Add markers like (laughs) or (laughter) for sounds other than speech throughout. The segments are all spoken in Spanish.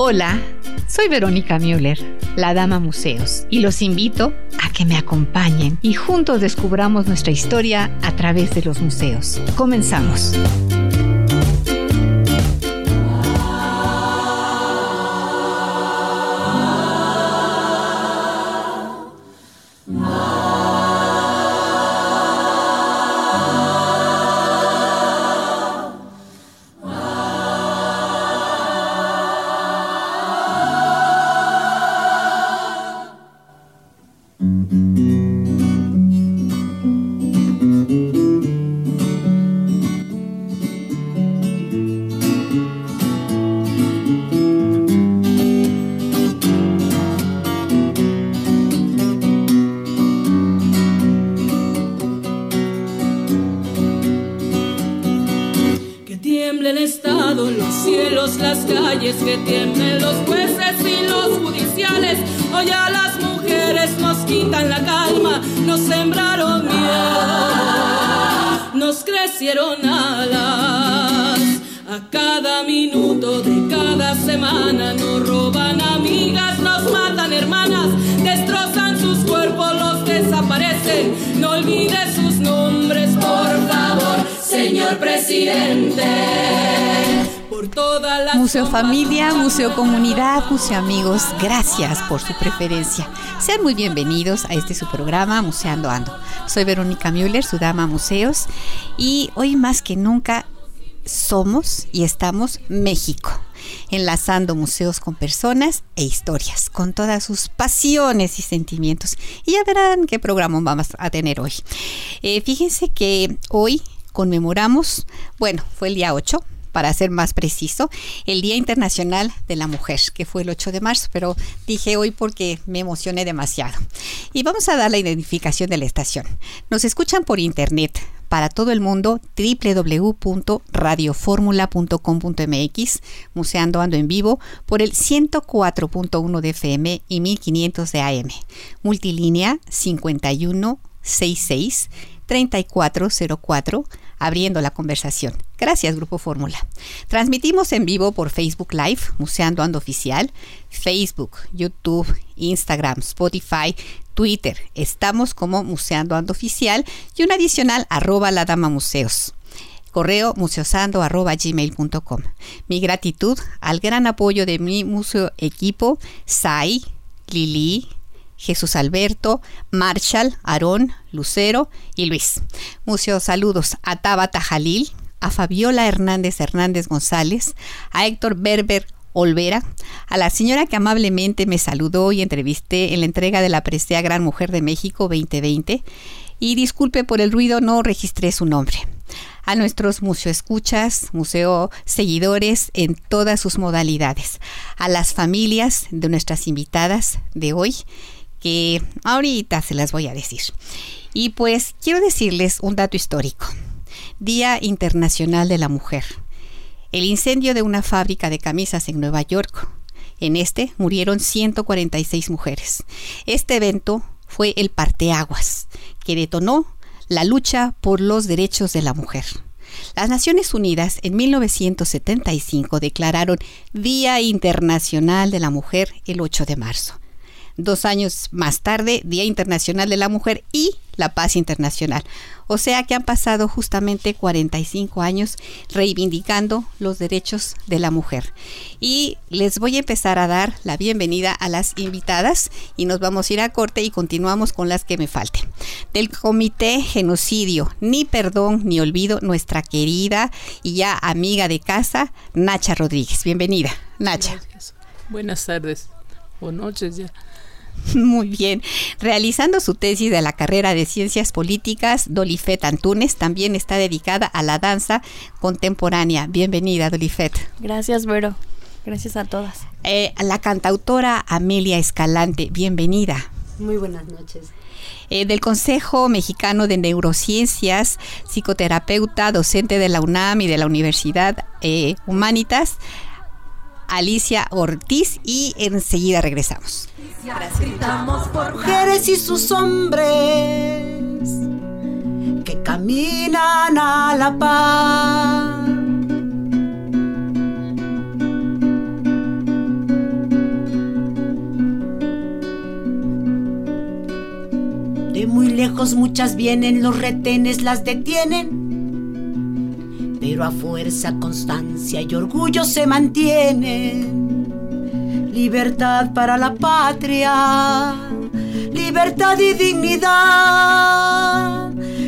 Hola, soy Verónica Müller, la Dama Museos, y los invito a que me acompañen y juntos descubramos nuestra historia a través de los museos. Comenzamos. Museo Familia, Museo Comunidad, Museo Amigos, gracias por su preferencia. Sean muy bienvenidos a este su programa Museando Ando. Soy Verónica Müller, su dama Museos, y hoy más que nunca somos y estamos México enlazando museos con personas e historias, con todas sus pasiones y sentimientos. Y ya verán qué programa vamos a tener hoy. Eh, fíjense que hoy conmemoramos, bueno, fue el día 8, para ser más preciso, el Día Internacional de la Mujer, que fue el 8 de marzo, pero dije hoy porque me emocioné demasiado. Y vamos a dar la identificación de la estación. Nos escuchan por internet para todo el mundo www.radioformula.com.mx, Museando Ando en Vivo, por el 104.1 de FM y 1500 de AM, multilínea 5166 3404 abriendo la conversación. Gracias, Grupo Fórmula. Transmitimos en vivo por Facebook Live, Museando Ando Oficial, Facebook, YouTube, Instagram, Spotify, Twitter. Estamos como Museando Ando Oficial y un adicional arroba la dama museos correo museosando arroba gmail.com. Mi gratitud al gran apoyo de mi museo equipo, Sai, Lili, Jesús Alberto, Marshall, Aarón, Lucero y Luis. Muchos saludos a Tabata Jalil, a Fabiola Hernández Hernández González, a Héctor Berber Olvera, a la señora que amablemente me saludó y entrevisté en la entrega de la Presea Gran Mujer de México 2020. Y disculpe por el ruido, no registré su nombre. A nuestros museo escuchas, museo seguidores en todas sus modalidades. A las familias de nuestras invitadas de hoy que ahorita se las voy a decir. Y pues quiero decirles un dato histórico. Día Internacional de la Mujer. El incendio de una fábrica de camisas en Nueva York. En este murieron 146 mujeres. Este evento fue el parteaguas que detonó la lucha por los derechos de la mujer. Las Naciones Unidas en 1975 declararon Día Internacional de la Mujer el 8 de marzo dos años más tarde, Día Internacional de la Mujer y la Paz Internacional. O sea que han pasado justamente 45 años reivindicando los derechos de la mujer. Y les voy a empezar a dar la bienvenida a las invitadas y nos vamos a ir a corte y continuamos con las que me falten. Del Comité Genocidio, ni perdón ni olvido, nuestra querida y ya amiga de casa, Nacha Rodríguez. Bienvenida, Nacha. Buenas tardes o noches ya. (laughs) Muy bien. Realizando su tesis de la carrera de Ciencias Políticas, Dolifet Antunes también está dedicada a la danza contemporánea. Bienvenida, Dolifet. Gracias, Vero. Gracias a todas. Eh, la cantautora Amelia Escalante, bienvenida. Muy buenas noches. Eh, del Consejo Mexicano de Neurociencias, psicoterapeuta, docente de la UNAM y de la Universidad eh, Humanitas, Alicia Ortiz y enseguida regresamos. Gritamos por mujeres y sus hombres que caminan a la paz. De muy lejos muchas vienen, los retenes las detienen pero a fuerza, constancia y orgullo se mantienen. Libertad para la patria, libertad y dignidad.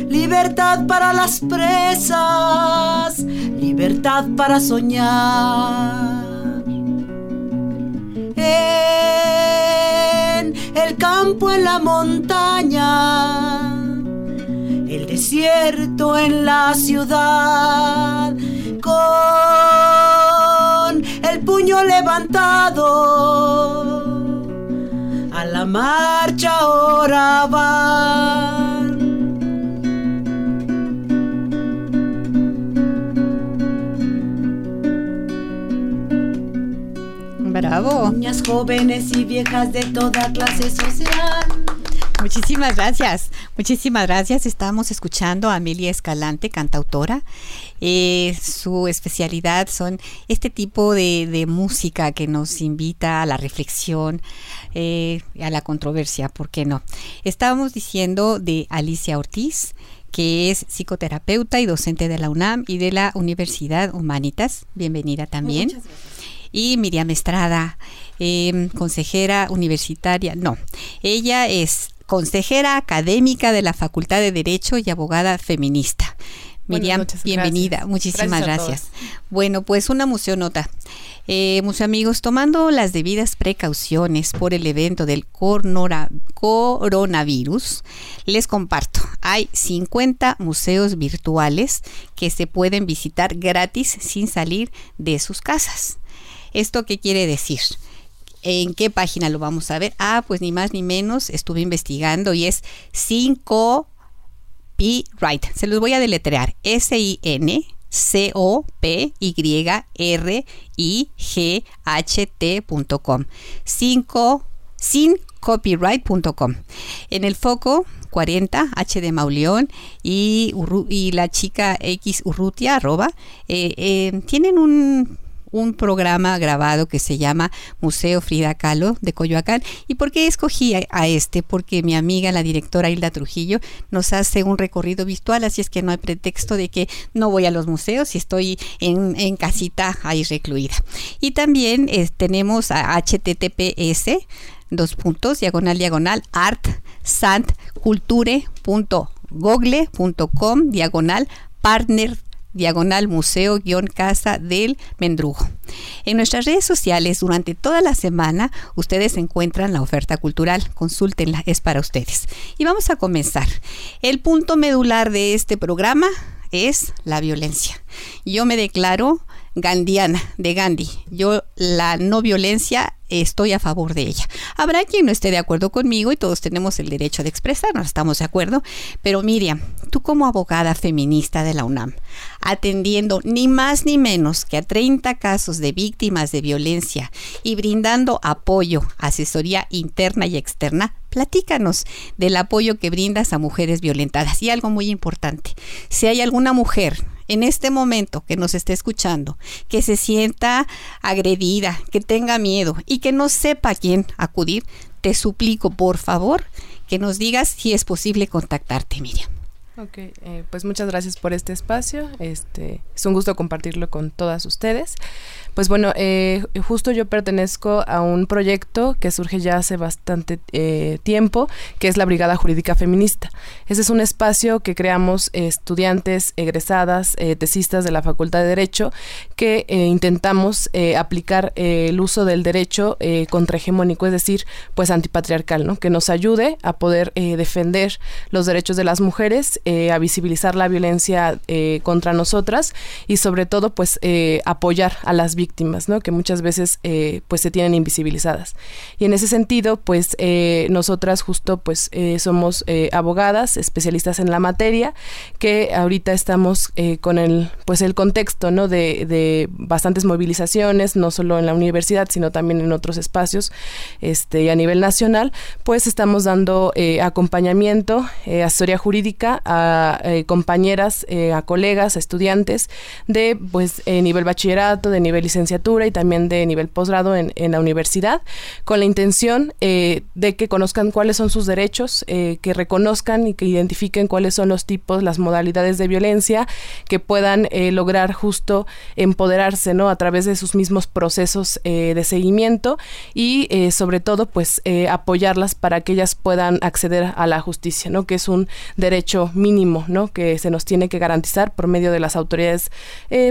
Libertad para las presas, libertad para soñar. En el campo, en la montaña, el desierto en la ciudad, con el puño levantado, a la marcha ahora van. Bravo. Niñas jóvenes y viejas de toda clase social. Muchísimas gracias, muchísimas gracias. Estamos escuchando a Amelia Escalante, cantautora. Eh, su especialidad son este tipo de, de, música que nos invita a la reflexión, eh, a la controversia, ¿por qué no? Estábamos diciendo de Alicia Ortiz, que es psicoterapeuta y docente de la UNAM y de la Universidad Humanitas. Bienvenida también. Muchas gracias y Miriam Estrada, eh, consejera universitaria. No, ella es consejera académica de la Facultad de Derecho y abogada feminista. Miriam, noches, bienvenida. gracias. Muchísimas Gracias. Bueno, pues una museonota. Eh, amigos, tomando las debidas precauciones por el evento del coronavirus, les comparto, hay 50 museos virtuales que se pueden visitar gratis sin salir de sus casas. ¿Esto qué quiere decir? ¿En qué página lo vamos a ver? Ah, pues ni más ni menos, estuve investigando y es 5 P Right. Se los voy a deletrear. S I N C O P Y R I G H T.com. 5 sin copyright.com. En el foco 40 H de Mauleón y, y la chica X Urrutia arroba eh, eh, tienen un un programa grabado que se llama Museo Frida Kahlo de Coyoacán. ¿Y por qué escogí a, este? Porque mi amiga, la directora Hilda Trujillo, nos hace un recorrido virtual, así es que no hay pretexto de que no voy a los museos y estoy en, en casita ahí recluida. Y también eh, tenemos a https dos puntos, diagonal, diagonal, art, culture.google.com, diagonal, partner diagonal museo guion casa del mendrugo. En nuestras redes sociales durante toda la semana ustedes encuentran la oferta cultural, consúltenla, es para ustedes. Y vamos a comenzar. El punto medular de este programa es la violencia. Yo me declaro gandiana de Gandhi. Yo la no violencia estoy a favor de ella. Habrá quien no esté de acuerdo conmigo y todos tenemos el derecho de expresarnos, estamos de acuerdo. Pero Miriam, tú como abogada feminista de la UNAM, atendiendo ni más ni menos que a 30 casos de víctimas de violencia y brindando apoyo, asesoría interna y externa, platícanos del apoyo que brindas a mujeres violentadas. Y algo muy importante, si hay alguna mujer en este momento que nos esté escuchando, que se sienta agredida, que tenga miedo y que no sepa a quién acudir, te suplico por favor que nos digas si es posible contactarte, Miriam. Ok, eh, pues muchas gracias por este espacio. Este es un gusto compartirlo con todas ustedes. Pues bueno, eh, justo yo pertenezco a un proyecto que surge ya hace bastante eh, tiempo, que es la Brigada Jurídica Feminista. Ese es un espacio que creamos eh, estudiantes, egresadas, eh, tesistas de la Facultad de Derecho, que eh, intentamos aplicar el uso del derecho contrahegemónico, es decir, pues antipatriarcal, ¿no? Que nos ayude a poder defender los derechos de las mujeres, eh, a visibilizar la violencia eh, contra nosotras y sobre todo, pues eh, apoyar a las víctimas, ¿no? Que muchas veces pues se tienen invisibilizadas. Y en ese sentido, pues nosotras justo pues somos abogadas, especialistas en la materia, que ahorita estamos con el pues el contexto, ¿no? De, de bastantes movilizaciones, no solo en la universidad, sino también en otros espacios, este, y a nivel nacional, pues estamos dando acompañamiento, asesoría jurídica a eh, compañeras, eh, a colegas, a estudiantes de pues eh, nivel bachillerato, de nivel licenciatura y también de nivel posgrado en, la universidad, con la intención de que conozcan cuáles son sus derechos, que reconozcan y que identifiquen cuáles son los tipos, las modalidades de violencia, que puedan lograr justo empoderarse, ¿no? A través de sus mismos procesos de seguimiento y sobre todo, pues, apoyarlas para que ellas puedan acceder a la justicia, ¿no? Que es un derecho mínimo, ¿no? Que se nos tiene que garantizar por medio de las autoridades,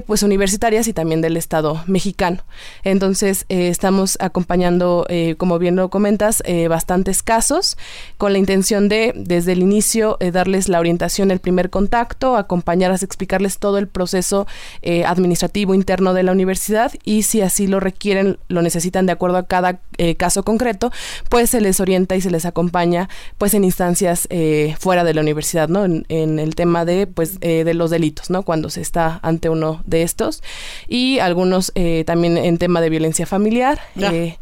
pues, universitarias y también del Estado mexicano. Entonces, eh, estamos acompañando, eh, como bien lo comentas, eh, bastantes casos con la intención de, desde el inicio, darles la orientación, el primer contacto, acompañarlas, explicarles todo el proceso administrativo interno de la universidad y si así lo requieren, lo necesitan de acuerdo a cada caso concreto, pues se les orienta y se les acompaña pues en instancias fuera de la universidad, ¿no? En, el tema de pues de los delitos, ¿no? Cuando se está ante uno de estos y algunos también en tema de violencia familiar. Eh,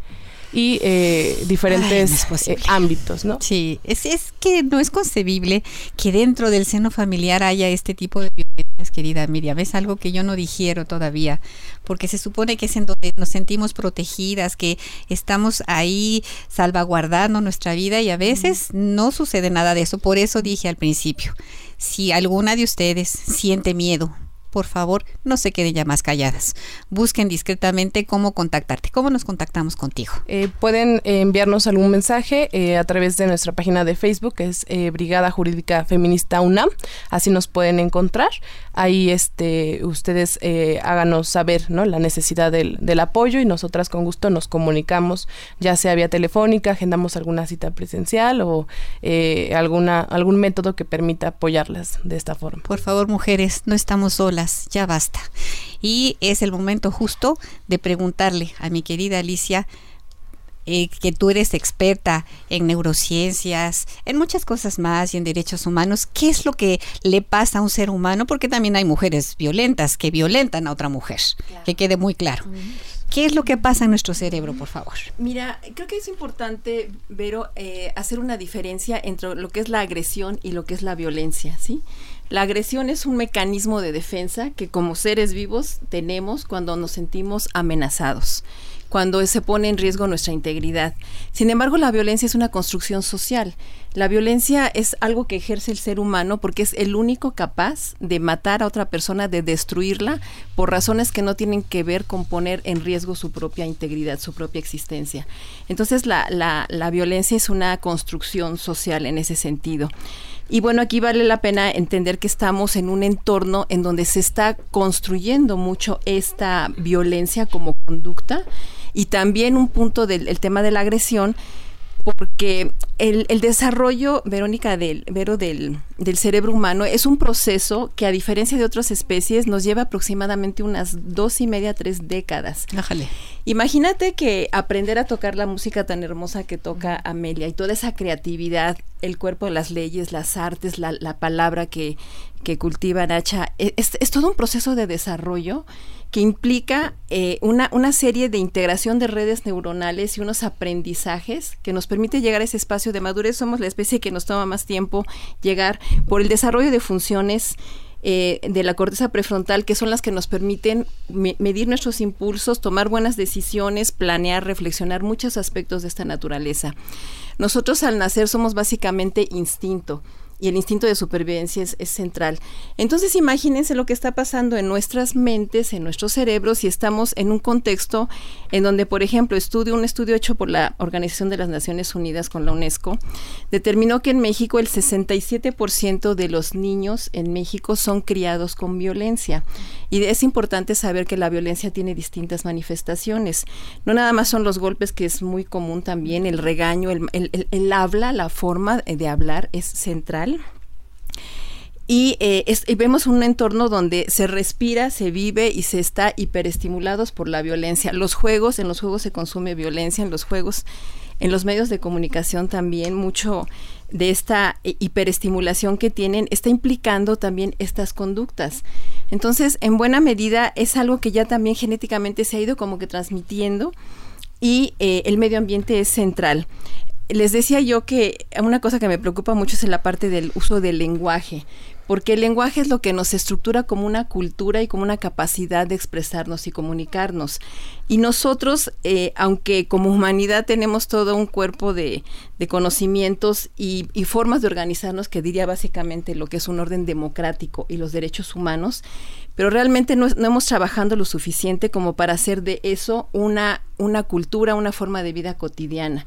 y eh, diferentes eh, ámbitos, ¿no? Sí, es, es que no es concebible que dentro del seno familiar haya este tipo de violencias, querida Miriam. Es algo que yo no digiero todavía, porque se supone que es en donde nos sentimos protegidas, que estamos ahí salvaguardando nuestra vida y a veces no sucede nada de eso. Por eso dije al principio, si alguna de ustedes siente miedo, por favor, no se queden ya más calladas. Busquen discretamente cómo contactarte. ¿Cómo nos contactamos contigo? Eh, pueden eh, enviarnos algún mensaje eh, a través de nuestra página de Facebook, que es Brigada Jurídica Feminista UNAM. Así nos pueden encontrar. Ahí este, ustedes háganos saber ¿no? la necesidad del, del, apoyo y nosotras con gusto nos comunicamos, ya sea vía telefónica, agendamos alguna cita presencial o alguna, algún método que permita apoyarlas de esta forma. Por favor, mujeres, no estamos solas ya basta. Y es el momento justo de preguntarle a mi querida Alicia, eh, que tú eres experta en neurociencias, en muchas cosas más y en derechos humanos, ¿qué es lo que le pasa a un ser humano? Porque también hay mujeres violentas que violentan a otra mujer, que quede muy claro. ¿Qué es lo que pasa en nuestro cerebro, por favor? Mira, creo que es importante, Vero, eh, hacer una diferencia entre lo que es la agresión y lo que es la violencia, ¿sí? La agresión es un mecanismo de defensa que como seres vivos tenemos cuando nos sentimos amenazados cuando se pone en riesgo nuestra integridad. Sin embargo, la violencia es una construcción social. La violencia es algo que ejerce el ser humano porque es el único capaz de matar a otra persona, de destruirla, por razones que no tienen que ver con poner en riesgo su propia integridad, su propia existencia. Entonces, la, la, la violencia es una construcción social en ese sentido. Y bueno, aquí vale la pena entender que estamos en un entorno en donde se está construyendo mucho esta violencia como conducta y también un punto del tema de la agresión porque el, desarrollo, Verónica, del, Vero, del, del, cerebro humano es un proceso que a diferencia de otras especies nos lleva aproximadamente unas dos y media, tres décadas. Imagínate que aprender a tocar la música tan hermosa que toca Amelia y toda esa creatividad, el cuerpo de las leyes, las artes, la, la palabra que, que cultiva Nacha, e, es, es todo un proceso de desarrollo que implica eh, una, una serie de integración de redes neuronales y unos aprendizajes que nos permite llegar a ese espacio de madurez. Somos la especie que nos toma más tiempo llegar por el desarrollo de funciones eh, de la corteza prefrontal, que son las que nos permiten medir nuestros impulsos, tomar buenas decisiones, planear, reflexionar muchos aspectos de esta naturaleza. Nosotros al nacer somos básicamente instinto y el instinto de supervivencia es, central. Entonces imagínense lo que está pasando en nuestras mentes, en nuestros cerebros, si estamos en un contexto en donde, por ejemplo, estudio, un estudio hecho por la Organización de las Naciones Unidas con la UNESCO, determinó que en México el 67% de los niños en México son criados con violencia. Y es importante saber que la violencia tiene distintas manifestaciones. No nada más son los golpes, que es muy común también, el regaño, el, el habla, la forma de hablar es central eh, y, vemos un entorno donde se respira, se vive y se está hiperestimulados por la violencia. Los juegos, en los juegos se consume violencia, en los juegos, en los medios de comunicación también mucho de esta eh, hiperestimulación que tienen está implicando también estas conductas. Entonces, en buena medida es algo que ya también genéticamente se ha ido como que transmitiendo y eh, el medio ambiente es central les decía yo que una cosa que me preocupa mucho es la parte del uso del lenguaje porque el lenguaje es lo que nos estructura como una cultura y como una capacidad de expresarnos y comunicarnos. Y nosotros, eh, aunque como humanidad tenemos todo un cuerpo de, conocimientos y, formas de organizarnos, que diría básicamente lo que es un orden democrático y los derechos humanos, pero realmente no, no hemos trabajado lo suficiente como para hacer de eso una, una cultura, una forma de vida cotidiana.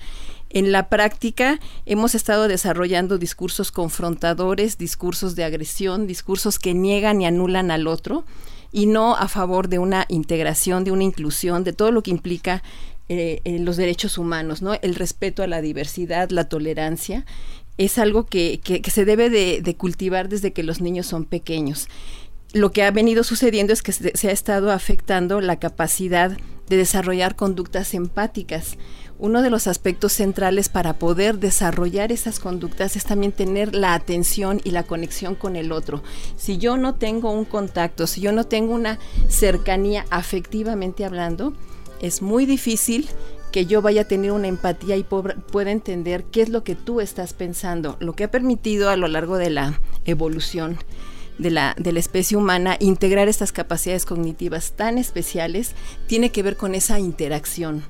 En la práctica hemos estado desarrollando discursos confrontadores, discursos de agresión, discursos que niegan y anulan al otro y no a favor de una integración, de una inclusión, de todo lo que implica eh, los derechos humanos, ¿no? El respeto a la diversidad, la tolerancia, es algo que, que, se debe de, cultivar desde que los niños son pequeños. Lo que ha venido sucediendo es que se ha estado afectando la capacidad de desarrollar conductas empáticas uno de los aspectos centrales para poder desarrollar esas conductas es también tener la atención y la conexión con el otro. Si yo no tengo un contacto, si yo no tengo una cercanía afectivamente hablando, es muy difícil que yo vaya a tener una empatía y pueda entender qué es lo que tú estás pensando, lo que ha permitido a lo largo de la evolución de la, de la especie humana integrar estas capacidades cognitivas tan especiales tiene que ver con esa interacción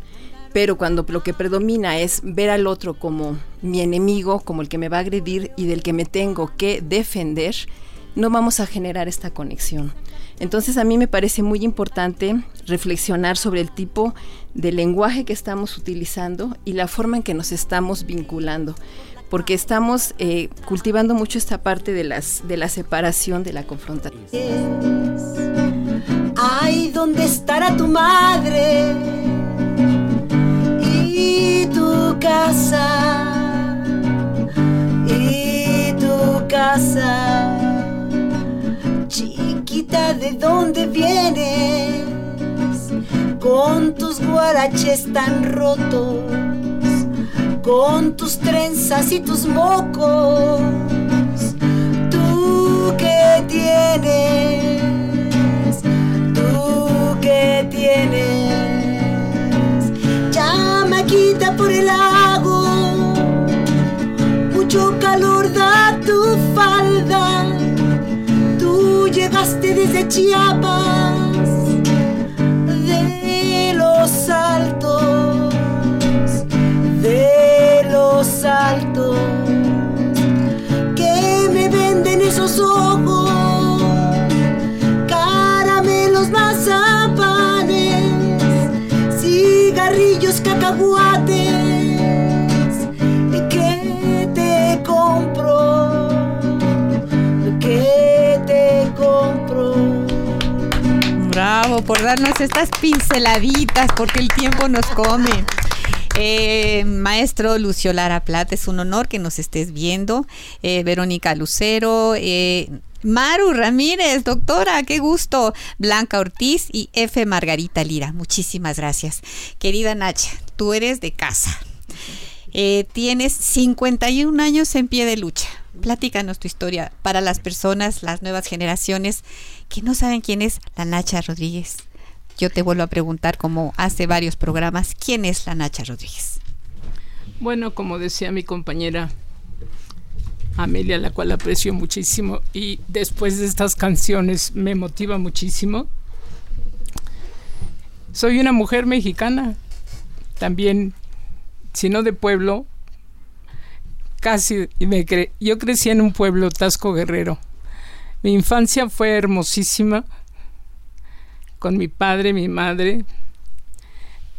pero cuando lo que predomina es ver al otro como mi enemigo, como el que me va a agredir y del que me tengo que defender, no vamos a generar esta conexión. Entonces a mí me parece muy importante reflexionar sobre el tipo de lenguaje que estamos utilizando y la forma en que nos estamos vinculando, porque estamos eh, cultivando mucho esta parte de, las, de la separación, de la confrontación. Ay, ¿dónde estará tu madre? Casa y tu casa. Chiquita de dónde vienes con tus guaraches tan rotos con tus trenzas y tus mocos. Tú que tienes tú que tienes quita por el lago. Mucho calor da tu falda. Tú llegaste desde Chiapas, darnos estas pinceladitas, porque el tiempo nos come. Eh, maestro Lucio Lara Plata, es un honor que nos estés viendo. Eh, Verónica Lucero, eh, Maru Ramírez, doctora, qué gusto. Blanca Ortiz y F. Margarita Lira, muchísimas gracias. Querida Nacha, tú eres de casa. Tienes 51 años en pie de lucha. Platícanos tu historia para las personas, las nuevas generaciones que no saben quién es la Nacha Rodríguez. Yo te vuelvo a preguntar, como hace varios programas, ¿quién es la Nacha Rodríguez? Bueno, como decía mi compañera Amelia, la cual aprecio muchísimo y después de estas canciones me motiva muchísimo. Soy una mujer mexicana, también, si no de pueblo, casi me yo crecí en un pueblo Tasco Guerrero. Mi infancia fue hermosísima con mi padre, mi madre,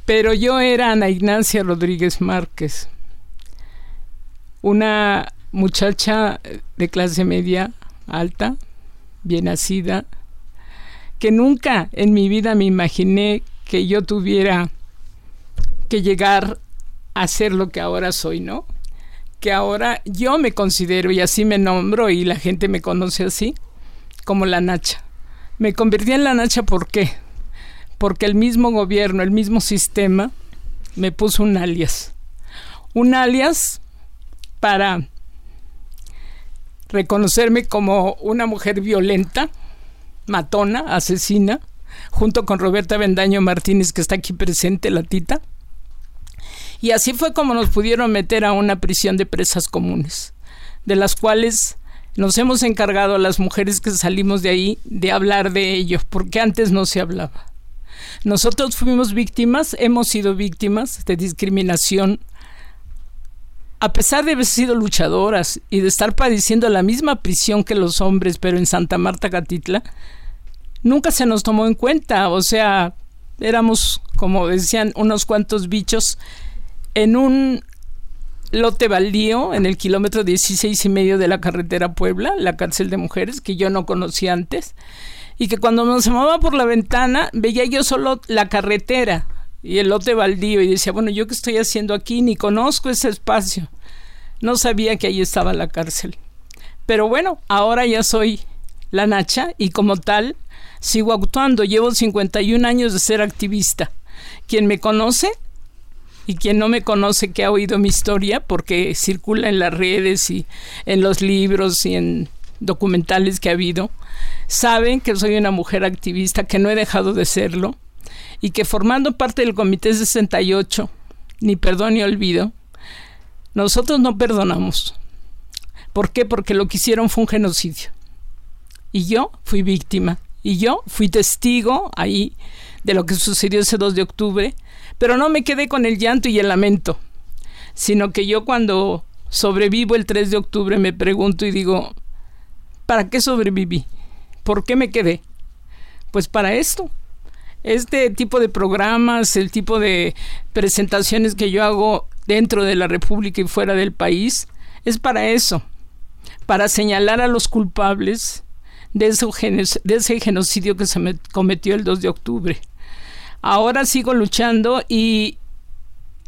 pero yo era Ana Ignacia Rodríguez Márquez, una muchacha de clase media alta, bien nacida, que nunca en mi vida me imaginé que yo tuviera que llegar a ser lo que ahora soy, ¿no? Que ahora yo me considero y así me nombro y la gente me conoce así, como la Nacha. Me convertí en la Nacha ¿por qué? Porque el mismo gobierno, el mismo sistema me puso un alias. Un alias para reconocerme como una mujer violenta, matona, asesina, junto con Roberta Bendaño Martínez, que está aquí presente, la tita. Y así fue como nos pudieron meter a una prisión de presas comunes, de las cuales nos hemos encargado a las mujeres que salimos de ahí de hablar de ello, porque antes no se hablaba. Nosotros fuimos víctimas, hemos sido víctimas de discriminación. A pesar de haber sido luchadoras y de estar padeciendo la misma prisión que los hombres, pero en Santa Marta Catitla, nunca se nos tomó en cuenta. O sea, éramos, como decían, unos cuantos bichos en un lote baldío en el kilómetro 16 y medio de la carretera Puebla, la cárcel de mujeres, que yo no conocía antes, y que cuando me asomaba por la ventana veía yo solo la carretera y el lote baldío y decía, bueno, ¿yo qué estoy haciendo aquí? Ni conozco ese espacio. No sabía que ahí estaba la cárcel. Pero bueno, ahora ya soy la Nacha y como tal sigo actuando. Llevo 51 años de ser activista. Quien me conoce y quien no me conoce que ha oído mi historia porque circula en las redes y en los libros y en documentales que ha habido, saben que soy una mujer activista, que no he dejado de serlo y que formando parte del Comité 68, ni perdón ni olvido, nosotros no perdonamos. ¿Por qué? Porque lo que hicieron fue un genocidio. Y yo fui víctima. Y yo fui testigo ahí de lo que sucedió ese 2 de octubre pero no me quedé con el llanto y el lamento, sino que yo cuando sobrevivo el 3 de octubre me pregunto y digo, ¿para qué sobreviví? ¿Por qué me quedé? Pues para esto. Este tipo de programas, el tipo de presentaciones que yo hago dentro de la República y fuera del país, es para eso, para señalar a los culpables de ese, genocidio que se me cometió el 2 de octubre. Ahora sigo luchando y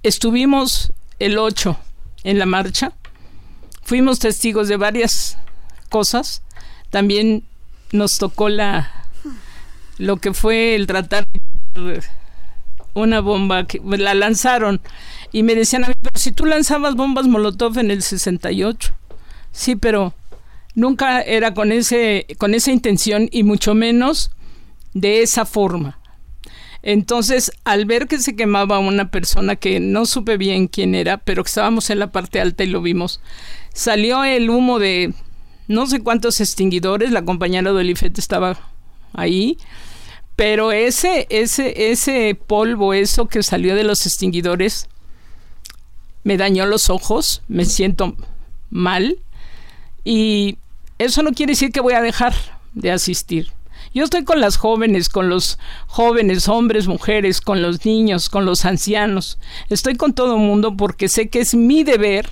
estuvimos el 8 en la marcha. Fuimos testigos de varias cosas. También nos tocó la lo que fue el tratar una bomba que la lanzaron y me decían a mí, pero si tú lanzabas bombas Molotov en el 68. Sí, pero nunca era con ese con esa intención y mucho menos de esa forma. Entonces, al ver que se quemaba una persona que no supe bien quién era, pero que estábamos en la parte alta y lo vimos, salió el humo de no sé cuántos extinguidores, la compañera de Olifet estaba ahí, pero ese, ese, ese polvo, eso que salió de los extinguidores, me dañó los ojos, me siento mal y eso no quiere decir que voy a dejar de asistir. Yo estoy con las jóvenes, con los jóvenes, hombres, mujeres, con los niños, con los ancianos. Estoy con todo el mundo porque sé que es mi deber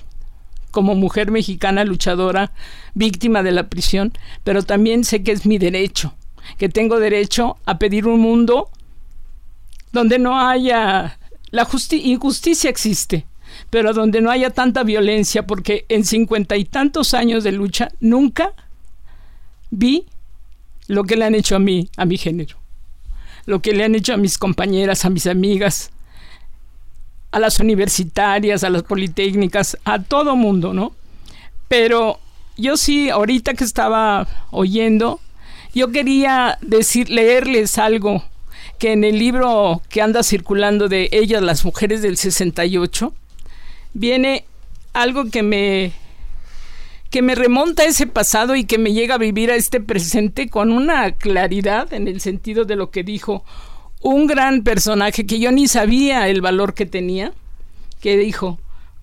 como mujer mexicana luchadora, víctima de la prisión, pero también sé que es mi derecho, que tengo derecho a pedir un mundo donde no haya la injusticia existe, pero donde no haya tanta violencia, porque en cincuenta y tantos años de lucha nunca vi lo que le han hecho a mí, a mi género, lo que le han hecho a mis compañeras, a mis amigas, a las universitarias, a las politécnicas, a todo mundo, ¿no? Pero yo sí, ahorita que estaba oyendo, yo quería decir, leerles algo que en el libro que anda circulando de ellas, las mujeres del 68, viene algo que me que me remonta a ese pasado y que me llega a vivir a este presente con una claridad en el sentido de lo que dijo un gran personaje que yo ni sabía el valor que tenía, que dijo,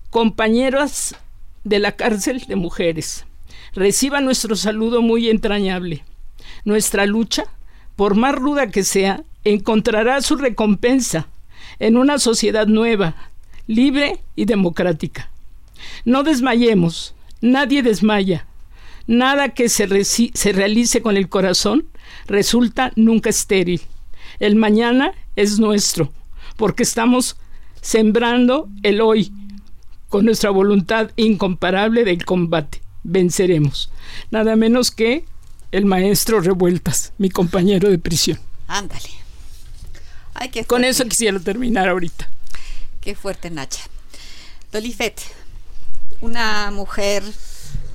compañeras de la cárcel de mujeres, reciba nuestro saludo muy entrañable. Nuestra lucha, por más ruda que sea, encontrará su recompensa en una sociedad nueva, libre y democrática. No desmayemos, Nadie desmaya. Nada que se, se realice con el corazón resulta nunca estéril. El mañana es nuestro, porque estamos sembrando el hoy con nuestra voluntad incomparable del combate. Venceremos. Nada menos que el maestro Revueltas, mi compañero de prisión. Ándale. Con eso quisiera terminar ahorita. Qué fuerte, Nacha. Dolifet, una mujer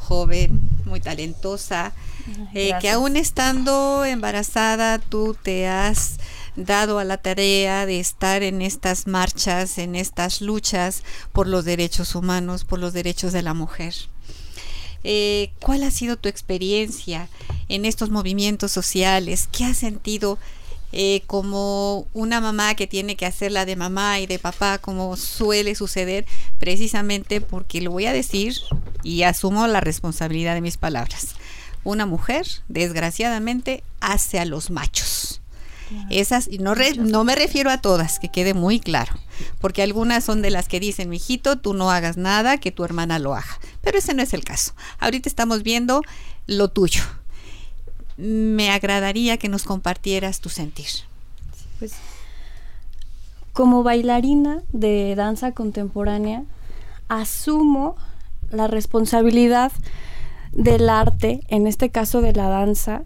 joven, muy talentosa, eh, que aún estando embarazada tú te has dado a la tarea de estar en estas marchas, en estas luchas por los derechos humanos, por los derechos de la mujer. eh, ¿cuál ha sido tu experiencia en estos movimientos sociales? ¿Qué has sentido eh, como una mamá que tiene que hacer la de mamá y de papá, como suele suceder, precisamente porque lo voy a decir y asumo la responsabilidad de mis palabras. Una mujer, desgraciadamente, hace a los machos. Esas, y no, no me refiero a todas, que quede muy claro, porque algunas son de las que dicen, mijito, tú no hagas nada, que tu hermana lo haga. Pero ese no es el caso. Ahorita estamos viendo lo tuyo me agradaría que nos compartieras tu sentir. Pues como bailarina de danza contemporánea, asumo la responsabilidad del arte, en este caso de la danza,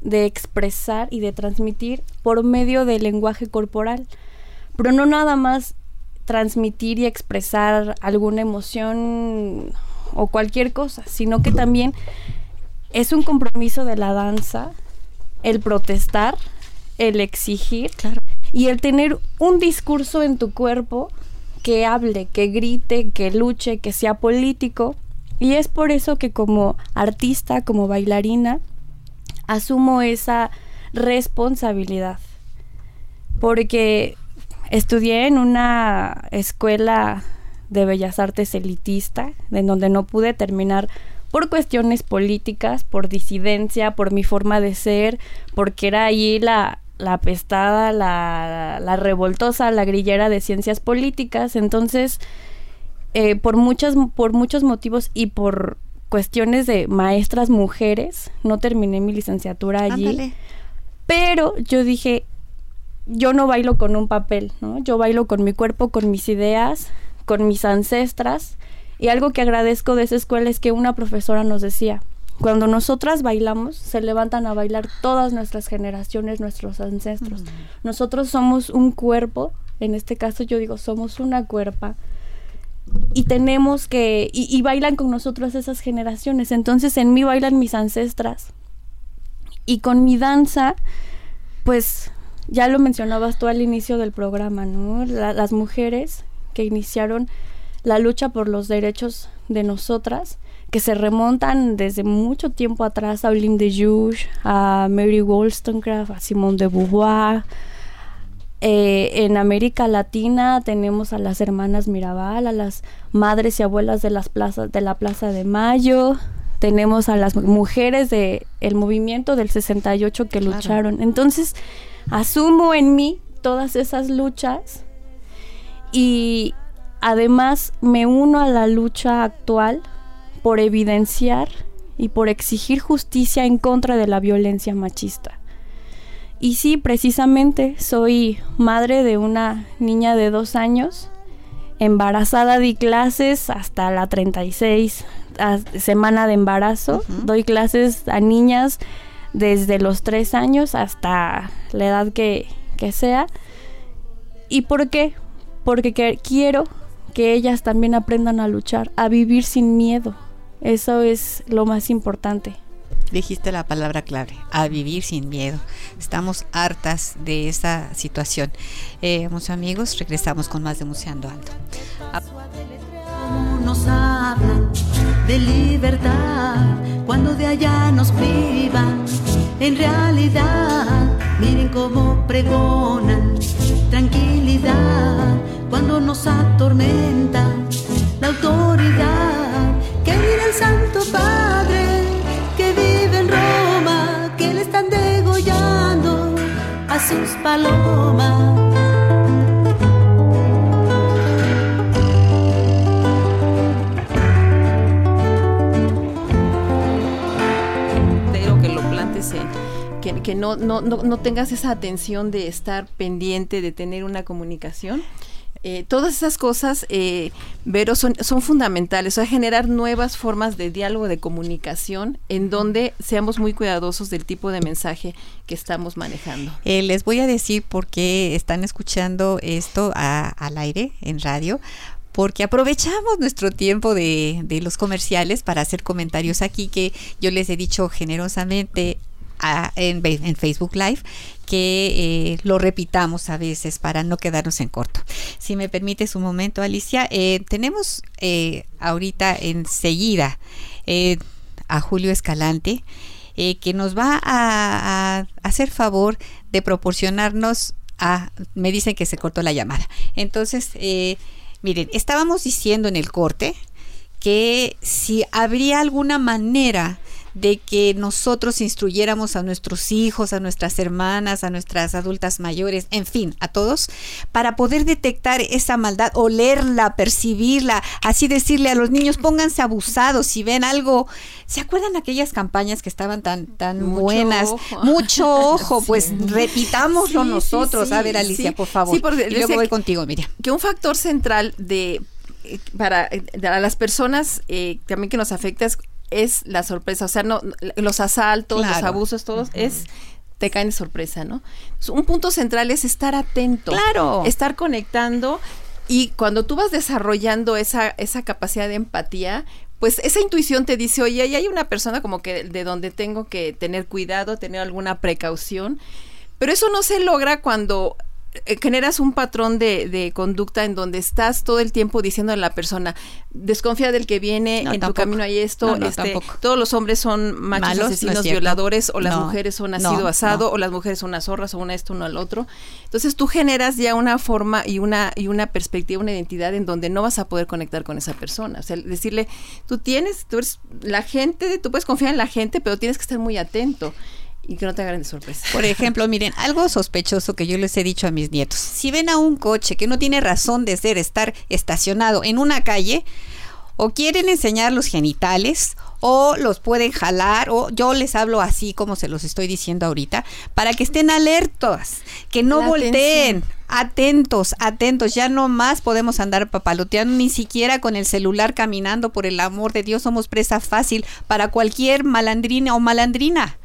de expresar y de transmitir por medio del lenguaje corporal, pero no nada más transmitir y expresar alguna emoción o cualquier cosa, sino que también es un compromiso de la danza el protestar, el exigir y el tener un discurso en tu cuerpo que hable, que grite, que luche, que sea político. Y es por eso que como artista, como bailarina, asumo esa responsabilidad. Porque estudié en una escuela de bellas artes elitista, en donde no pude terminar por cuestiones políticas, por disidencia, por mi forma de ser, porque era ahí la, la apestada, la, la, revoltosa, la grillera de ciencias políticas. Entonces, eh, por, muchas, por muchos motivos y por cuestiones de maestras mujeres, no terminé mi licenciatura allí. Pero yo dije, yo no bailo con un papel, ¿no? Yo bailo con mi cuerpo, con mis ideas, con mis ancestras y algo que agradezco de esa escuela es que una profesora nos decía, cuando nosotras bailamos, se levantan a bailar todas nuestras generaciones, nuestros ancestros. Nosotros somos un cuerpo, en este caso yo digo, somos una cuerpa, y tenemos que, y, bailan con nosotros esas generaciones. Entonces en mí bailan mis ancestras. Y con mi danza, pues ya lo mencionabas tú al inicio del programa, ¿no? las mujeres que iniciaron la lucha por los derechos de nosotras, que se remontan desde mucho tiempo atrás a Olympe de Jouge, a Mary Wollstonecraft, a Simone de Beauvoir. Eh, en América Latina tenemos a las hermanas Mirabal, a las madres y abuelas de las plazas de la Plaza de Mayo, tenemos a las mujeres del el movimiento del 68 que lucharon. Entonces, asumo en mí todas esas luchas y, Además, me uno a la lucha actual por evidenciar y por exigir justicia en contra de la violencia machista. Y sí, precisamente soy madre de una niña de dos años, embarazada, di clases hasta la 36 semana de embarazo, doy clases a niñas desde los tres años hasta la edad que, que sea. ¿Y por qué? Porque quiero que ellas también aprendan a luchar, a vivir sin miedo. Eso es lo más importante. Dijiste la palabra clave, a vivir sin miedo. Estamos hartas de esa situación. Eh, amigos, regresamos con más de Museando Alto. Nos hablan de libertad cuando de allá nos privan. En realidad, miren cómo pregonan tranquilidad cuando nos atormenta la autoridad. Que vive el Santo Padre, que vive en Roma, que le están degollando a sus palomas. plantes que, que no, no, no, no, tengas esa atención de estar pendiente, de tener una comunicación eh, todas esas cosas, eh, Vero, son, son fundamentales, o sea, generar nuevas formas de diálogo, de comunicación, en donde seamos muy cuidadosos del tipo de mensaje que estamos manejando. Eh, les voy a decir por qué están escuchando esto al aire, en radio, porque aprovechamos nuestro tiempo de, de, los comerciales para hacer comentarios aquí que yo les he dicho generosamente en, Facebook Live que eh, lo repitamos a veces para no quedarnos en corto. Si me permites un momento, Alicia, eh, tenemos eh, ahorita enseguida a Julio Escalante que nos va a, hacer favor de proporcionarnos a, me dicen que se cortó la llamada. Entonces, miren, estábamos diciendo en el corte que si habría alguna manera de que nosotros instruyéramos a nuestros hijos, a nuestras hermanas, a nuestras adultas mayores, en fin, a todos, para poder detectar esa maldad, olerla, percibirla, así decirle a los niños, pónganse abusados si ven algo. ¿Se acuerdan aquellas campañas que estaban tan, tan buenas? Mucho ojo, (laughs) pues repitámoslo nosotros. a ver, Alicia, por favor. porque y luego voy contigo, Miriam. Que un factor central de eh, para, eh, las personas eh, también que nos afecta es es la sorpresa, o sea, no los asaltos, los abusos, todos es te caen de sorpresa, ¿no? Un punto central es estar atento, claro. estar conectando y cuando tú vas desarrollando esa esa capacidad de empatía, pues esa intuición te dice, oye, ahí hay una persona como que de donde tengo que tener cuidado, tener alguna precaución, pero eso no se logra cuando generas un patrón de, de, conducta en donde estás todo el tiempo diciendo a la persona, desconfía del que viene, en tu camino hay esto, este, todos los hombres son machos asesinos, violadores, o las mujeres son nacido asado, o las mujeres son unas zorras, o una esto, uno al otro. Entonces tú generas ya una forma y una, y una perspectiva, una identidad en donde no vas a poder conectar con esa persona. O sea, decirle, tú tienes, tú eres la gente, tú puedes confiar en la gente, pero tienes que estar muy atento y que no te hagan de sorpresa. Por ejemplo, miren, algo sospechoso que yo les he dicho a mis nietos. Si ven a un coche que no tiene razón de ser, estar estacionado en una calle, o quieren enseñar los genitales, o los pueden jalar, o yo les hablo así como se los estoy diciendo ahorita, para que estén alertos, que no volteen. Atentos, atentos, ya no más podemos andar papaloteando, ni siquiera con el celular caminando, por el amor de Dios, somos presa fácil para cualquier malandrina o malandrina.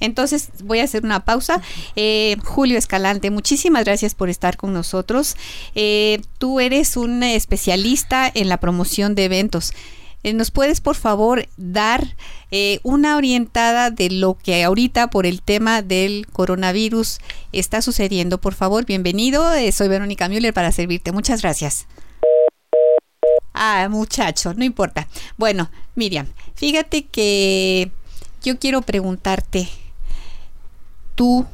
Entonces voy a hacer una pausa. Eh, Julio Escalante, muchísimas gracias por estar con nosotros. Eh, tú eres un especialista en la promoción de eventos. Eh, ¿Nos puedes, por favor, dar una orientada de lo que ahorita por el tema del coronavirus está sucediendo? Por favor, bienvenido. soy Verónica Müller para servirte. Muchas gracias. Ah, muchacho, no importa. Bueno, Miriam, fíjate que yo quiero preguntarte, tú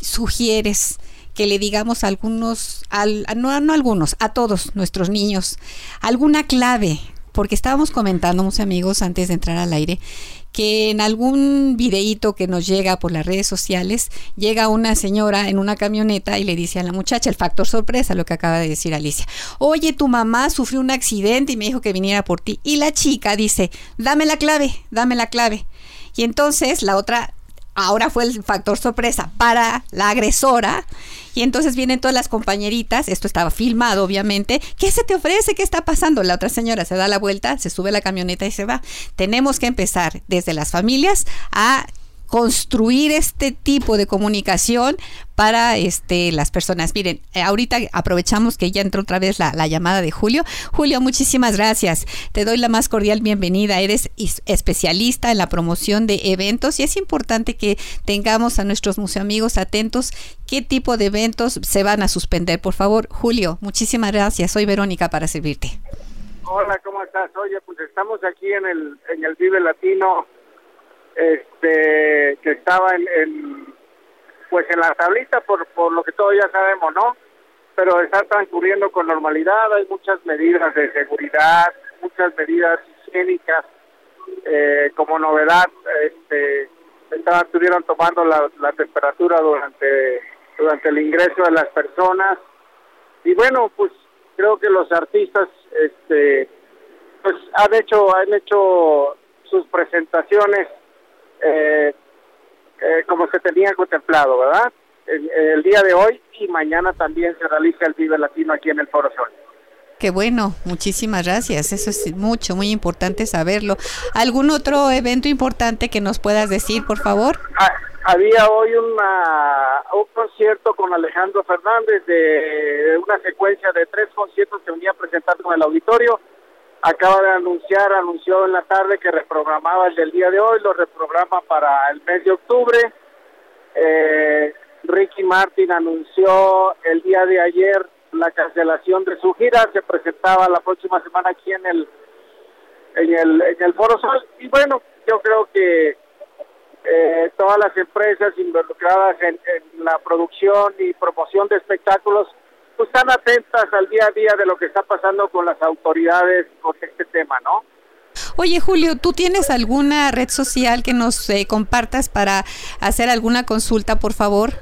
sugieres que le digamos a algunos, al, no, no a algunos, a todos nuestros niños, alguna clave, porque estábamos comentando, mis amigos, antes de entrar al aire, que en algún videíto que nos llega por las redes sociales, llega una señora en una camioneta y le dice a la muchacha, el factor sorpresa, lo que acaba de decir Alicia, oye, tu mamá sufrió un accidente y me dijo que viniera por ti. Y la chica dice, dame la clave, dame la clave. Y entonces la otra ahora fue el factor sorpresa para la agresora. Y entonces vienen todas las compañeritas, esto estaba filmado obviamente, ¿qué se te ofrece? ¿Qué está pasando? La otra señora se da la vuelta, se sube a la camioneta y se va. Tenemos que empezar desde las familias a construir este tipo de comunicación para este las personas. Miren, eh, ahorita aprovechamos que ya entró otra vez la, llamada de Julio. Julio, muchísimas gracias. Te doy la más cordial bienvenida. Eres especialista en la promoción de eventos y es importante que tengamos a nuestros museoamigos atentos qué tipo de eventos se van a suspender. Por favor, Julio, muchísimas gracias. Soy Verónica para servirte. Hola, ¿cómo estás? Oye, pues estamos aquí en el, en el Vive Latino este que estaba en, pues en la tablita por, por lo que todos ya sabemos, ¿no? Pero está transcurriendo con normalidad, hay muchas medidas de seguridad, muchas medidas higiénicas, eh, como novedad, este, estaban, estuvieron tomando la, la temperatura durante, durante el ingreso de las personas, y bueno, pues creo que los artistas, este, pues han hecho, han hecho sus presentaciones eh, eh, como se tenía contemplado, ¿verdad? El, día de hoy y mañana también se realiza el Vive Latino aquí en el Foro Sol. Qué bueno, muchísimas gracias. Eso es mucho, muy importante saberlo. ¿Algún otro evento importante que nos puedas decir, por favor? Ah, había hoy una, un concierto con Alejandro Fernández de una secuencia de tres conciertos que venía presentando en el auditorio acaba de anunciar, anunció en la tarde que reprogramaba el del día de hoy, lo reprograma para el mes de octubre. Eh, Ricky Martin anunció el día de ayer la cancelación de su gira, se presentaba la próxima semana aquí en el en el, en el Foro Sol y bueno, yo creo que eh, todas las empresas involucradas en, la producción y promoción de espectáculos pues están atentas al día a día de lo que está pasando con las autoridades con este tema, ¿no? Oye, Julio, ¿tú tienes alguna red social que nos eh, compartas para hacer alguna consulta, por favor?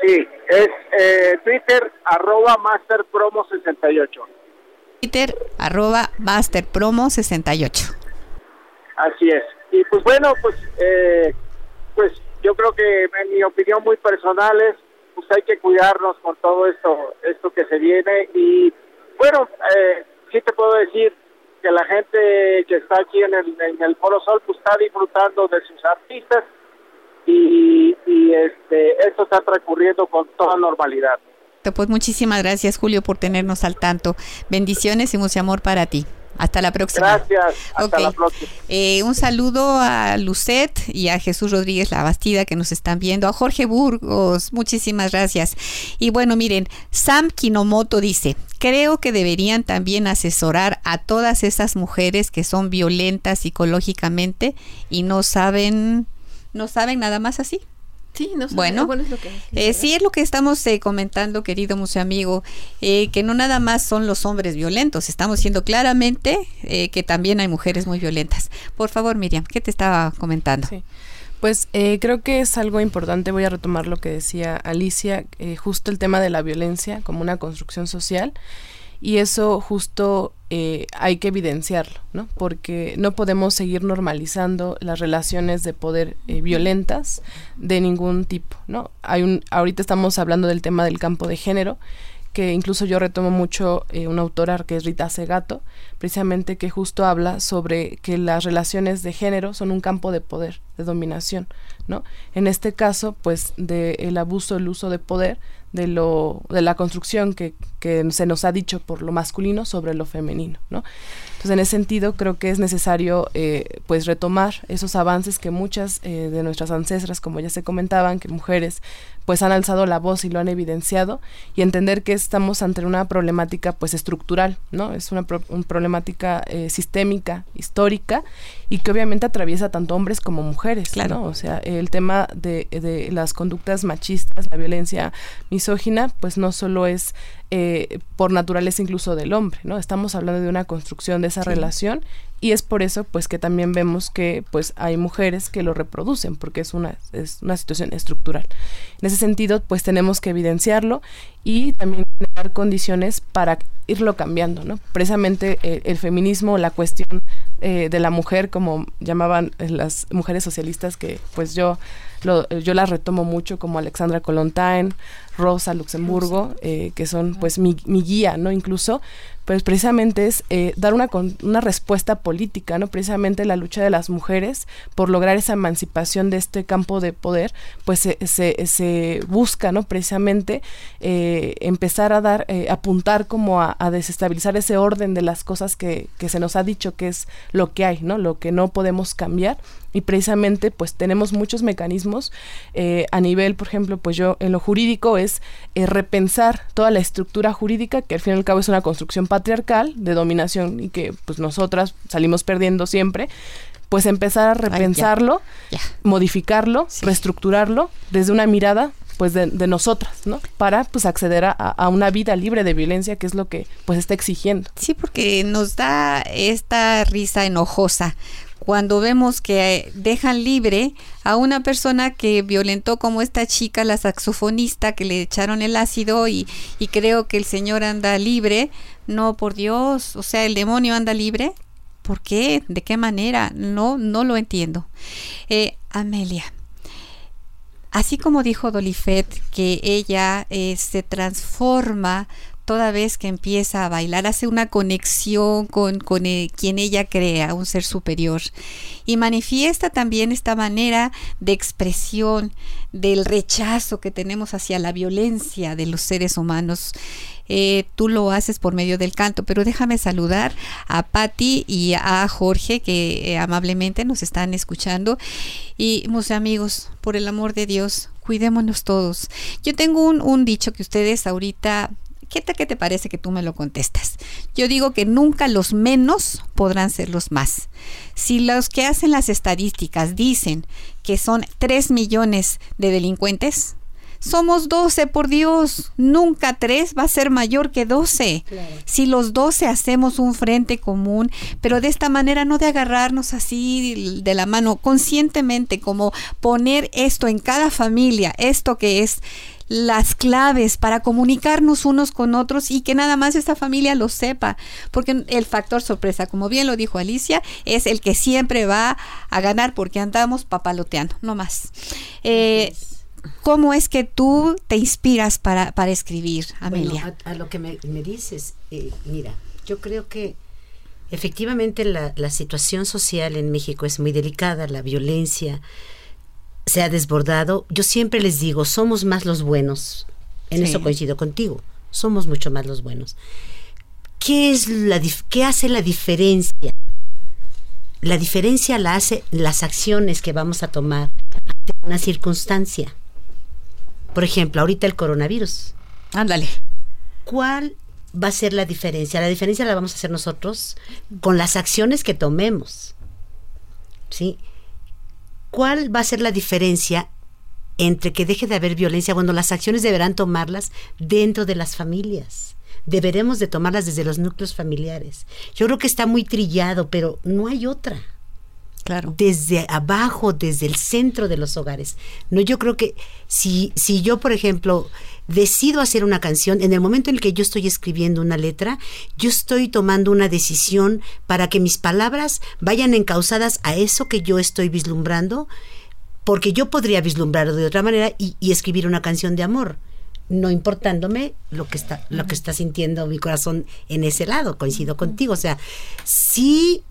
Sí, es eh, Twitter, arroba masterpromo68. Twitter, arroba masterpromo68. Así es. Y pues bueno, pues, eh, pues yo creo que en mi opinión muy personal es, pues hay que cuidarnos con todo esto, esto que se viene. Y bueno, eh, sí te puedo decir que la gente que está aquí en el, en el Foro Sol, pues está disfrutando de sus artistas y, y este, esto está transcurriendo con toda normalidad. Pues muchísimas gracias Julio por tenernos al tanto. Bendiciones y mucho amor para ti. Hasta la próxima. Gracias. Hasta la próxima. Eh, un saludo a Lucet y a Jesús Rodríguez La Bastida que nos están viendo, a Jorge Burgos, muchísimas gracias. Y bueno, miren, Sam Kinomoto dice, creo que deberían también asesorar a todas esas mujeres que son violentas psicológicamente y no saben, no saben nada más así. Sí, no bueno, es lo que eh, sí es lo que estamos eh, comentando, querido museo amigo, eh, que no nada más son los hombres violentos, estamos diciendo claramente que también hay mujeres muy violentas. Por favor, Miriam, ¿qué te estaba comentando? Sí. Pues creo que es algo importante, voy a retomar lo que decía Alicia, justo el tema de la violencia como una construcción social y eso justo eh, hay que evidenciarlo, ¿no? Porque no podemos seguir normalizando las relaciones de poder eh, violentas de ningún tipo, ¿no? Hay un, ahorita estamos hablando del tema del campo de género, que incluso yo retomo mucho eh, una autora que es Rita Segato, precisamente que justo habla sobre que las relaciones de género son un campo de poder, de dominación, ¿no? En este caso, pues, del abuso, el uso de poder, de lo de la construcción que, que, se nos ha dicho por lo masculino sobre lo femenino no entonces en ese sentido creo que es necesario eh, pues retomar esos avances que muchas eh, de nuestras ancestras como ya se comentaban que mujeres pues han alzado la voz y lo han evidenciado y entender que estamos ante una problemática pues estructural no es una, problemática eh, sistémica histórica y que obviamente atraviesa tanto hombres como mujeres claro. O sea el tema de, de las conductas machistas la violencia misógina, pues no solo es eh, por naturaleza incluso del hombre, ¿no? Estamos hablando de una construcción de esa relación y es por eso pues que también vemos que pues hay mujeres que lo reproducen porque es una es una situación estructural. En ese sentido pues tenemos que evidenciarlo y también dar condiciones para irlo cambiando no precisamente eh, el feminismo la cuestión eh, de la mujer como llamaban las mujeres socialistas que pues yo yo las retomo mucho como Alexandra Kolontain, Rosa Luxemburgo, eh, que son pues mi, mi, guía, ¿no? Incluso, pues precisamente es eh, dar una, una respuesta política, ¿no? Precisamente la lucha de las mujeres por lograr esa emancipación de este campo de poder, pues se, se, busca, ¿no? Precisamente eh, empezar a dar, apuntar como a, a, desestabilizar ese orden de las cosas que, que se nos ha dicho que es lo que hay, ¿no? Lo que no podemos cambiar y precisamente pues tenemos muchos mecanismos eh, a nivel, por ejemplo, pues yo en lo jurídico es eh, repensar toda la estructura jurídica que al fin y al cabo es una construcción patriarcal de dominación y que pues nosotras salimos perdiendo siempre pues empezar a repensarlo, modificarlo, reestructurarlo desde una mirada pues de, nosotras, ¿no? Para pues acceder a, a, una vida libre de violencia, que es lo que pues está exigiendo. Sí, porque nos da esta risa enojosa cuando vemos que dejan libre a una persona que violentó como esta chica, la saxofonista, que le echaron el ácido y, y creo que el señor anda libre. No, por Dios, o sea, el demonio anda libre. ¿Por qué? ¿De qué manera? No, no lo entiendo. Eh, Amelia, así como dijo Dolifet que ella eh, se transforma toda vez que empieza a bailar, hace una conexión con, con eh, quien ella crea, un ser superior. Y manifiesta también esta manera de expresión del rechazo que tenemos hacia la violencia de los seres humanos. Eh, tú lo haces por medio del canto, pero déjame saludar a Patti y a Jorge que eh, amablemente nos están escuchando. Y, mis amigos, por el amor de Dios, cuidémonos todos. Yo tengo un, un dicho que ustedes ahorita ¿Qué te, ¿Qué te parece que tú me lo contestas? Yo digo que nunca los menos podrán ser los más. Si los que hacen las estadísticas dicen que son 3 millones de delincuentes, somos 12, por Dios. Nunca 3 va a ser mayor que 12. Si los 12 hacemos un frente común, pero de esta manera no de agarrarnos así de la mano, conscientemente, como poner esto en cada familia, esto que es las claves para comunicarnos unos con otros y que nada más esta familia lo sepa, porque el factor sorpresa, como bien lo dijo Alicia, es el que siempre va a ganar porque andamos papaloteando, no más. Eh, ¿Cómo es que tú te inspiras para, para escribir, Amelia? a, lo que me, dices, eh, mira, yo creo que efectivamente la, la situación social en México es muy delicada, la violencia, se ha desbordado, yo siempre les digo, somos más los buenos. En eso coincido contigo. Somos mucho más los buenos. ¿Qué es la qué hace la diferencia? La diferencia la hace las acciones que vamos a tomar ante una circunstancia. Por ejemplo, ahorita el coronavirus. Ándale. ¿Cuál va a ser la diferencia? La diferencia la vamos a hacer nosotros con las acciones que tomemos. ¿Sí? ¿Cuál va a ser la diferencia entre que deje de haber violencia? Bueno, las acciones deberán tomarlas dentro de las familias. Deberemos de tomarlas desde los núcleos familiares. Yo creo que está muy trillado, pero no hay otra. Claro. Desde abajo, desde el centro de los hogares. No, yo creo que si, si yo, por ejemplo, decido hacer una canción, en el momento en el que yo estoy escribiendo una letra, yo estoy tomando una decisión para que mis palabras vayan encausadas a eso que yo estoy vislumbrando, porque yo podría vislumbrarlo de otra manera y, escribir una canción de amor no importándome lo que está lo que está sintiendo mi corazón en ese lado coincido contigo o sea sí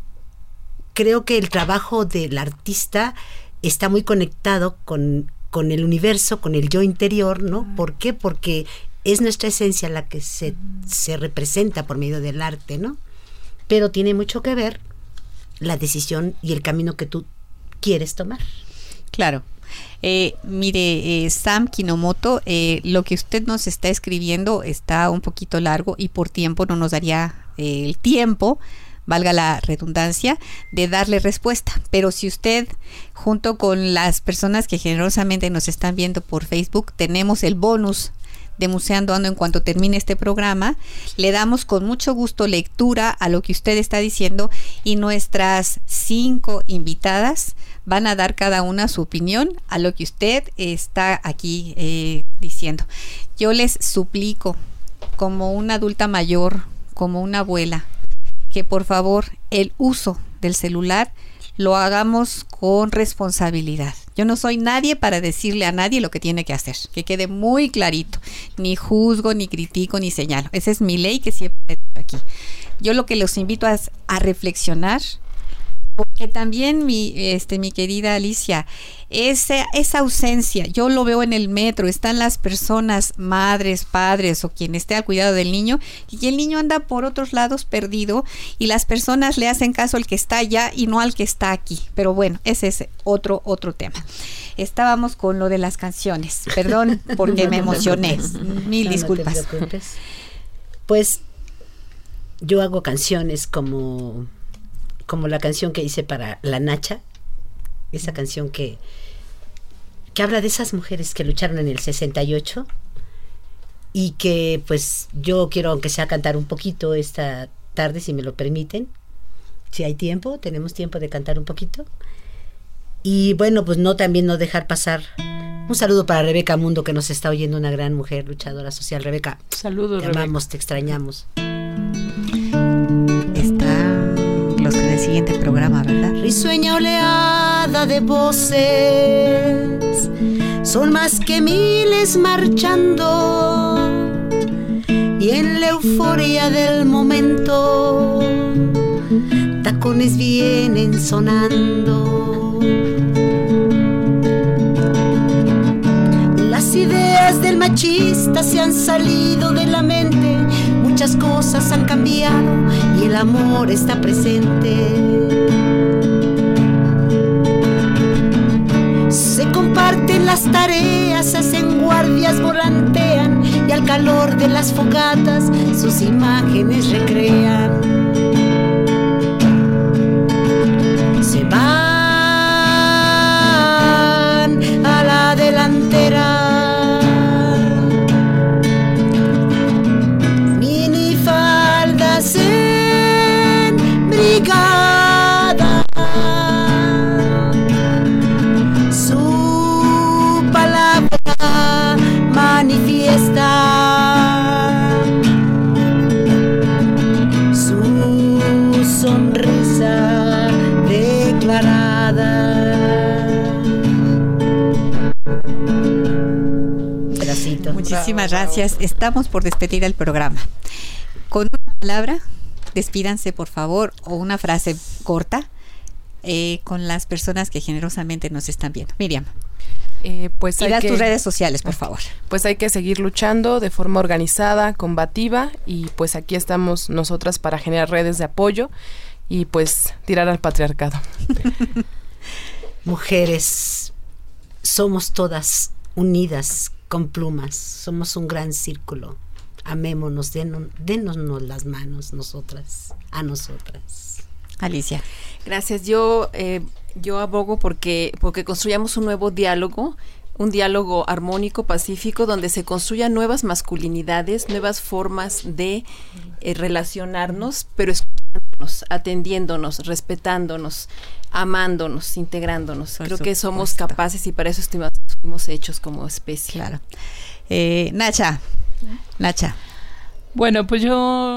creo que el trabajo del artista está muy conectado con con el universo, con el yo interior, ¿no? ¿Por qué? Porque es nuestra esencia la que se, se representa por medio del arte, ¿no? Pero tiene mucho que ver la decisión y el camino que tú quieres tomar. Claro. Eh, mire, eh, Sam Kinomoto, eh, lo que usted nos está escribiendo está un poquito largo y por tiempo no nos daría el tiempo valga la redundancia, de darle respuesta. Pero si usted, junto con las personas que generosamente nos están viendo por Facebook, tenemos el bonus de Museando Ando en cuanto termine este programa. Le damos con mucho gusto lectura a lo que usted está diciendo y nuestras cinco invitadas van a dar cada una su opinión a lo que usted está aquí eh, diciendo. Yo les suplico, como una adulta mayor, como una abuela, que por favor el uso del celular lo hagamos con responsabilidad. Yo no soy nadie para decirle a nadie lo que tiene que hacer, que quede muy clarito. Ni juzgo, ni critico, ni señalo. Esa es mi ley que siempre he aquí. Yo lo que los invito es a reflexionar, porque también mi, este, mi querida Alicia, esa, esa ausencia, yo lo veo en el metro, están las personas, madres, padres o quien esté al cuidado del niño, y el niño anda por otros lados perdido y las personas le hacen caso al que está allá y no al que está aquí. Pero bueno, ese es otro, otro tema. Estábamos con lo de las canciones. Perdón porque me (laughs) emocioné. Mil disculpas. pues yo hago canciones como como la canción que hice para La Nacha, esa canción que, que habla de esas mujeres que lucharon en el 68 y que pues yo quiero aunque sea cantar un poquito esta tarde si me lo permiten. Si hay tiempo, tenemos tiempo de cantar un poquito. Y bueno, pues no también no dejar pasar un saludo para Rebeca Mundo que nos está oyendo una gran mujer luchadora social. Rebeca, saludos. Te amamos, te extrañamos. Siguiente programa, ¿verdad? Risueña oleada de voces, son más que miles marchando. y en la euforia del momento tacones vienen sonando. Las ideas del machista se han salido de la mente, muchas cosas han cambiado y el amor está presente. Se comparten las tareas, hacen guardias, volantean y al calor de las fogatas sus imágenes recrean. Se van a la delantera. Muchísimas gracias. Estamos por despedir el programa. Con una palabra, despídanse por favor, o una frase corta eh, con las personas que generosamente nos están viendo. Miriam, Eh, pues y hay das que- tus redes sociales, por favor. pues hay que seguir luchando de forma organizada, combativa y pues aquí estamos nosotras para generar redes de apoyo y pues tirar al patriarcado. (laughs) Mujeres, somos todas unidas con plumas, somos un gran círculo. Amémonos, denos, denos las manos nosotras, a nosotras. Alicia. Gracias. Yo, eh, yo abogo porque, porque construyamos un nuevo diálogo, un diálogo armónico, pacífico, donde se construyan nuevas masculinidades, nuevas formas de eh, relacionarnos, pero escuchándonos, atendiéndonos, respetándonos, amándonos, integrándonos. Por Creo que somos capaces y para eso estima- fuimos hechos como especie. Claro. Eh, Nacha. Nacha. Bueno, pues yo